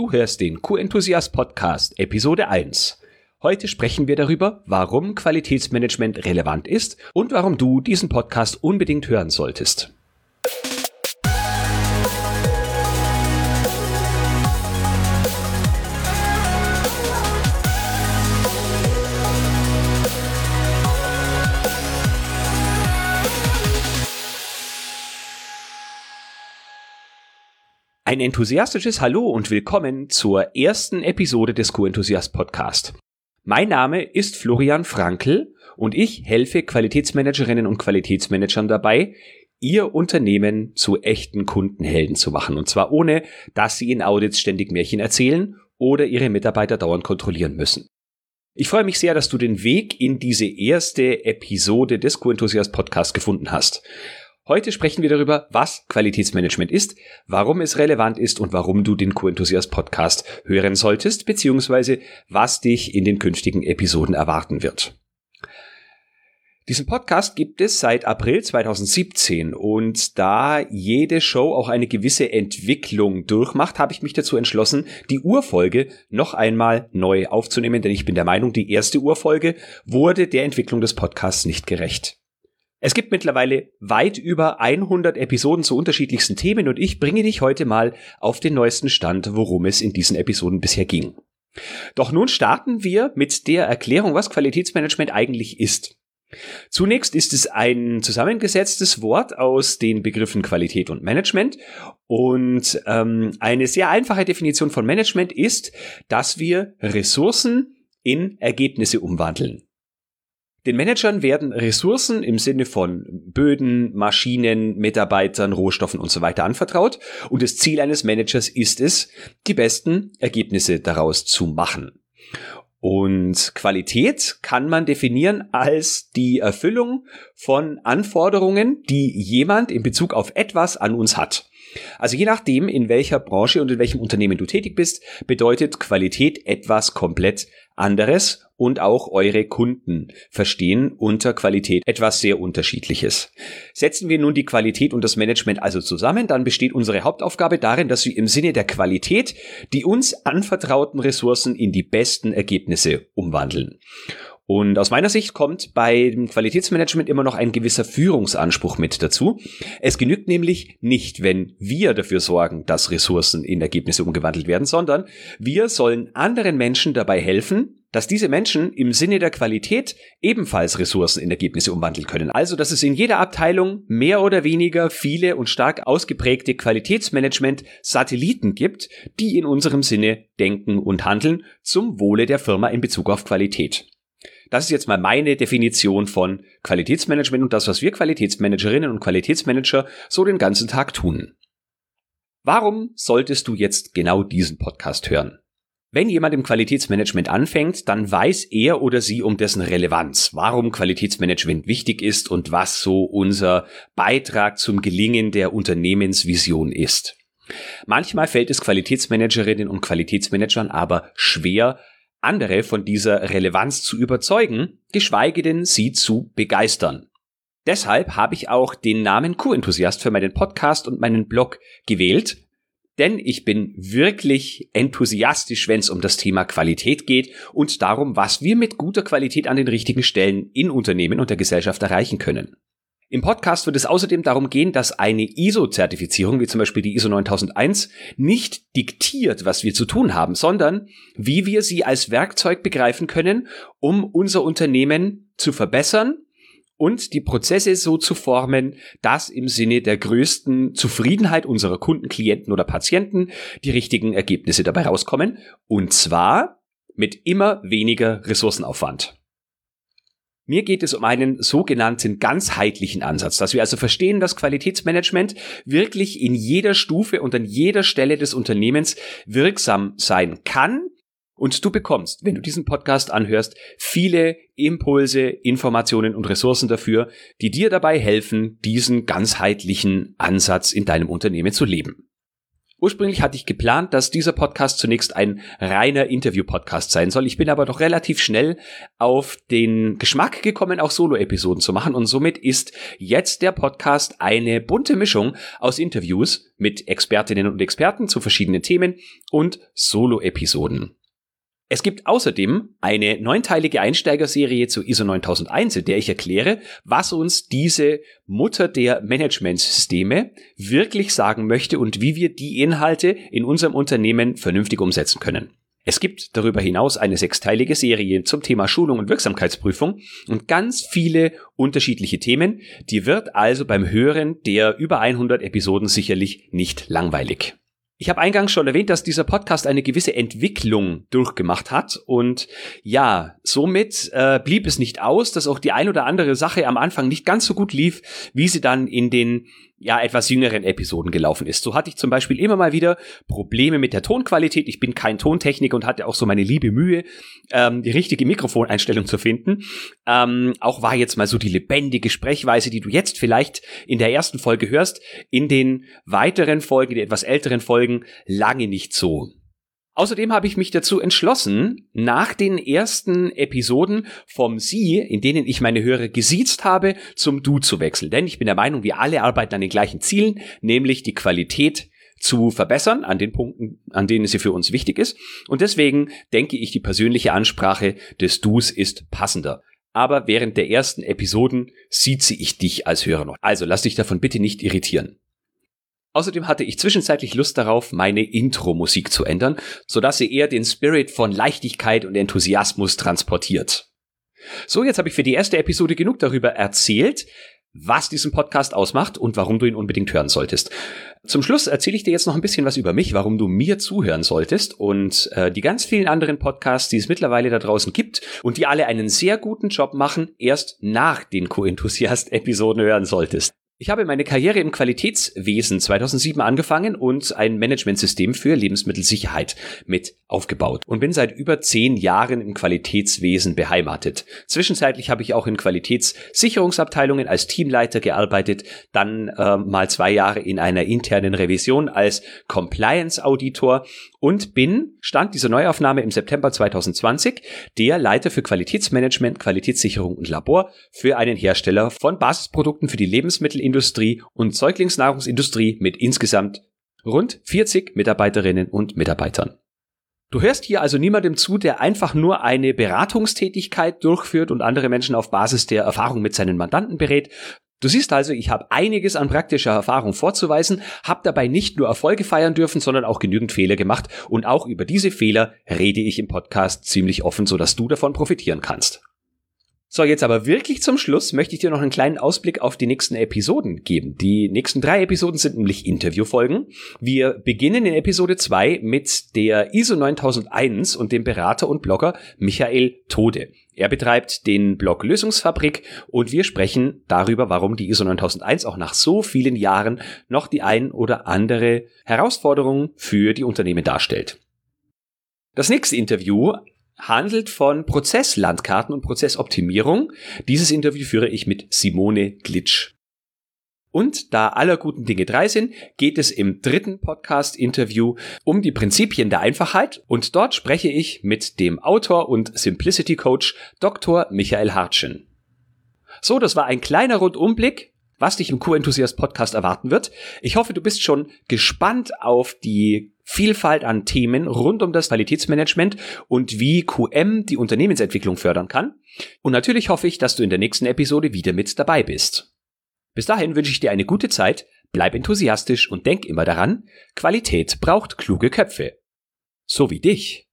Du hörst den Q-Enthusiast Podcast, Episode 1. Heute sprechen wir darüber, warum Qualitätsmanagement relevant ist und warum du diesen Podcast unbedingt hören solltest. Ein enthusiastisches Hallo und willkommen zur ersten Episode des Q-Enthusiast Podcast. Mein Name ist Florian Frankl und ich helfe Qualitätsmanagerinnen und Qualitätsmanagern dabei, ihr Unternehmen zu echten Kundenhelden zu machen. Und zwar ohne, dass sie in Audits ständig Märchen erzählen oder ihre Mitarbeiter dauernd kontrollieren müssen. Ich freue mich sehr, dass du den Weg in diese erste Episode des Q-Enthusiast Podcast gefunden hast. Heute sprechen wir darüber, was Qualitätsmanagement ist, warum es relevant ist und warum du den Q-Enthusiast Podcast hören solltest, beziehungsweise was dich in den künftigen Episoden erwarten wird. Diesen Podcast gibt es seit April 2017 und da jede Show auch eine gewisse Entwicklung durchmacht, habe ich mich dazu entschlossen, die Urfolge noch einmal neu aufzunehmen, denn ich bin der Meinung, die erste Urfolge wurde der Entwicklung des Podcasts nicht gerecht. Es gibt mittlerweile weit über 100 Episoden zu unterschiedlichsten Themen und ich bringe dich heute mal auf den neuesten Stand, worum es in diesen Episoden bisher ging. Doch nun starten wir mit der Erklärung, was Qualitätsmanagement eigentlich ist. Zunächst ist es ein zusammengesetztes Wort aus den Begriffen Qualität und Management und ähm, eine sehr einfache Definition von Management ist, dass wir Ressourcen in Ergebnisse umwandeln. Den Managern werden Ressourcen im Sinne von Böden, Maschinen, Mitarbeitern, Rohstoffen und so weiter anvertraut und das Ziel eines Managers ist es, die besten Ergebnisse daraus zu machen. Und Qualität kann man definieren als die Erfüllung von Anforderungen, die jemand in Bezug auf etwas an uns hat. Also je nachdem, in welcher Branche und in welchem Unternehmen du tätig bist, bedeutet Qualität etwas komplett anderes und auch eure Kunden verstehen unter Qualität etwas sehr Unterschiedliches. Setzen wir nun die Qualität und das Management also zusammen, dann besteht unsere Hauptaufgabe darin, dass wir im Sinne der Qualität die uns anvertrauten Ressourcen in die besten Ergebnisse umwandeln. Und aus meiner Sicht kommt beim Qualitätsmanagement immer noch ein gewisser Führungsanspruch mit dazu. Es genügt nämlich nicht, wenn wir dafür sorgen, dass Ressourcen in Ergebnisse umgewandelt werden, sondern wir sollen anderen Menschen dabei helfen, dass diese Menschen im Sinne der Qualität ebenfalls Ressourcen in Ergebnisse umwandeln können. Also, dass es in jeder Abteilung mehr oder weniger viele und stark ausgeprägte Qualitätsmanagement-Satelliten gibt, die in unserem Sinne denken und handeln zum Wohle der Firma in Bezug auf Qualität. Das ist jetzt mal meine Definition von Qualitätsmanagement und das, was wir Qualitätsmanagerinnen und Qualitätsmanager so den ganzen Tag tun. Warum solltest du jetzt genau diesen Podcast hören? Wenn jemand im Qualitätsmanagement anfängt, dann weiß er oder sie um dessen Relevanz, warum Qualitätsmanagement wichtig ist und was so unser Beitrag zum Gelingen der Unternehmensvision ist. Manchmal fällt es Qualitätsmanagerinnen und Qualitätsmanagern aber schwer, andere von dieser Relevanz zu überzeugen, geschweige denn sie zu begeistern. Deshalb habe ich auch den Namen Q-Enthusiast für meinen Podcast und meinen Blog gewählt, denn ich bin wirklich enthusiastisch, wenn es um das Thema Qualität geht und darum, was wir mit guter Qualität an den richtigen Stellen in Unternehmen und der Gesellschaft erreichen können. Im Podcast wird es außerdem darum gehen, dass eine ISO-Zertifizierung, wie zum Beispiel die ISO 9001, nicht diktiert, was wir zu tun haben, sondern wie wir sie als Werkzeug begreifen können, um unser Unternehmen zu verbessern und die Prozesse so zu formen, dass im Sinne der größten Zufriedenheit unserer Kunden, Klienten oder Patienten die richtigen Ergebnisse dabei rauskommen. Und zwar mit immer weniger Ressourcenaufwand. Mir geht es um einen sogenannten ganzheitlichen Ansatz, dass wir also verstehen, dass Qualitätsmanagement wirklich in jeder Stufe und an jeder Stelle des Unternehmens wirksam sein kann. Und du bekommst, wenn du diesen Podcast anhörst, viele Impulse, Informationen und Ressourcen dafür, die dir dabei helfen, diesen ganzheitlichen Ansatz in deinem Unternehmen zu leben. Ursprünglich hatte ich geplant, dass dieser Podcast zunächst ein reiner Interview-Podcast sein soll. Ich bin aber doch relativ schnell auf den Geschmack gekommen, auch Solo-Episoden zu machen. Und somit ist jetzt der Podcast eine bunte Mischung aus Interviews mit Expertinnen und Experten zu verschiedenen Themen und Solo-Episoden. Es gibt außerdem eine neunteilige Einsteigerserie zu ISO 9001, in der ich erkläre, was uns diese Mutter der Managementsysteme wirklich sagen möchte und wie wir die Inhalte in unserem Unternehmen vernünftig umsetzen können. Es gibt darüber hinaus eine sechsteilige Serie zum Thema Schulung und Wirksamkeitsprüfung und ganz viele unterschiedliche Themen. Die wird also beim Hören der über 100 Episoden sicherlich nicht langweilig. Ich habe eingangs schon erwähnt, dass dieser Podcast eine gewisse Entwicklung durchgemacht hat. Und ja, somit äh, blieb es nicht aus, dass auch die ein oder andere Sache am Anfang nicht ganz so gut lief, wie sie dann in den ja etwas jüngeren Episoden gelaufen ist. So hatte ich zum Beispiel immer mal wieder Probleme mit der Tonqualität. Ich bin kein Tontechniker und hatte auch so meine liebe Mühe, ähm, die richtige Mikrofoneinstellung zu finden. Ähm, auch war jetzt mal so die lebendige Sprechweise, die du jetzt vielleicht in der ersten Folge hörst, in den weiteren Folgen, die etwas älteren Folgen, lange nicht so. Außerdem habe ich mich dazu entschlossen, nach den ersten Episoden vom Sie, in denen ich meine Hörer gesiezt habe, zum Du zu wechseln. Denn ich bin der Meinung, wir alle arbeiten an den gleichen Zielen, nämlich die Qualität zu verbessern an den Punkten, an denen sie für uns wichtig ist. Und deswegen denke ich, die persönliche Ansprache des Dus ist passender. Aber während der ersten Episoden sieht sie ich dich als Hörer noch. Also lass dich davon bitte nicht irritieren. Außerdem hatte ich zwischenzeitlich Lust darauf, meine Intro-Musik zu ändern, sodass sie eher den Spirit von Leichtigkeit und Enthusiasmus transportiert. So, jetzt habe ich für die erste Episode genug darüber erzählt, was diesen Podcast ausmacht und warum du ihn unbedingt hören solltest. Zum Schluss erzähle ich dir jetzt noch ein bisschen was über mich, warum du mir zuhören solltest und äh, die ganz vielen anderen Podcasts, die es mittlerweile da draußen gibt und die alle einen sehr guten Job machen, erst nach den Co-Enthusiast-Episoden hören solltest. Ich habe meine Karriere im Qualitätswesen 2007 angefangen und ein Managementsystem für Lebensmittelsicherheit mit aufgebaut und bin seit über zehn Jahren im Qualitätswesen beheimatet. Zwischenzeitlich habe ich auch in Qualitätssicherungsabteilungen als Teamleiter gearbeitet, dann äh, mal zwei Jahre in einer internen Revision als Compliance Auditor und bin, stand dieser Neuaufnahme im September 2020, der Leiter für Qualitätsmanagement, Qualitätssicherung und Labor für einen Hersteller von Basisprodukten für die Lebensmittel Industrie und Säuglingsnahrungsindustrie mit insgesamt rund 40 Mitarbeiterinnen und Mitarbeitern. Du hörst hier also niemandem zu, der einfach nur eine Beratungstätigkeit durchführt und andere Menschen auf Basis der Erfahrung mit seinen Mandanten berät. Du siehst also, ich habe einiges an praktischer Erfahrung vorzuweisen, habe dabei nicht nur Erfolge feiern dürfen, sondern auch genügend Fehler gemacht und auch über diese Fehler rede ich im Podcast ziemlich offen, sodass du davon profitieren kannst. So, jetzt aber wirklich zum Schluss möchte ich dir noch einen kleinen Ausblick auf die nächsten Episoden geben. Die nächsten drei Episoden sind nämlich Interviewfolgen. Wir beginnen in Episode 2 mit der ISO 9001 und dem Berater und Blogger Michael Tode. Er betreibt den Blog Lösungsfabrik und wir sprechen darüber, warum die ISO 9001 auch nach so vielen Jahren noch die ein oder andere Herausforderung für die Unternehmen darstellt. Das nächste Interview handelt von Prozesslandkarten und Prozessoptimierung. Dieses Interview führe ich mit Simone Glitsch. Und da aller guten Dinge drei sind, geht es im dritten Podcast-Interview um die Prinzipien der Einfachheit und dort spreche ich mit dem Autor und Simplicity Coach Dr. Michael Hartschen. So, das war ein kleiner Rundumblick was dich im Q-Enthusiast Podcast erwarten wird. Ich hoffe, du bist schon gespannt auf die Vielfalt an Themen rund um das Qualitätsmanagement und wie QM die Unternehmensentwicklung fördern kann. Und natürlich hoffe ich, dass du in der nächsten Episode wieder mit dabei bist. Bis dahin wünsche ich dir eine gute Zeit, bleib enthusiastisch und denk immer daran, Qualität braucht kluge Köpfe. So wie dich.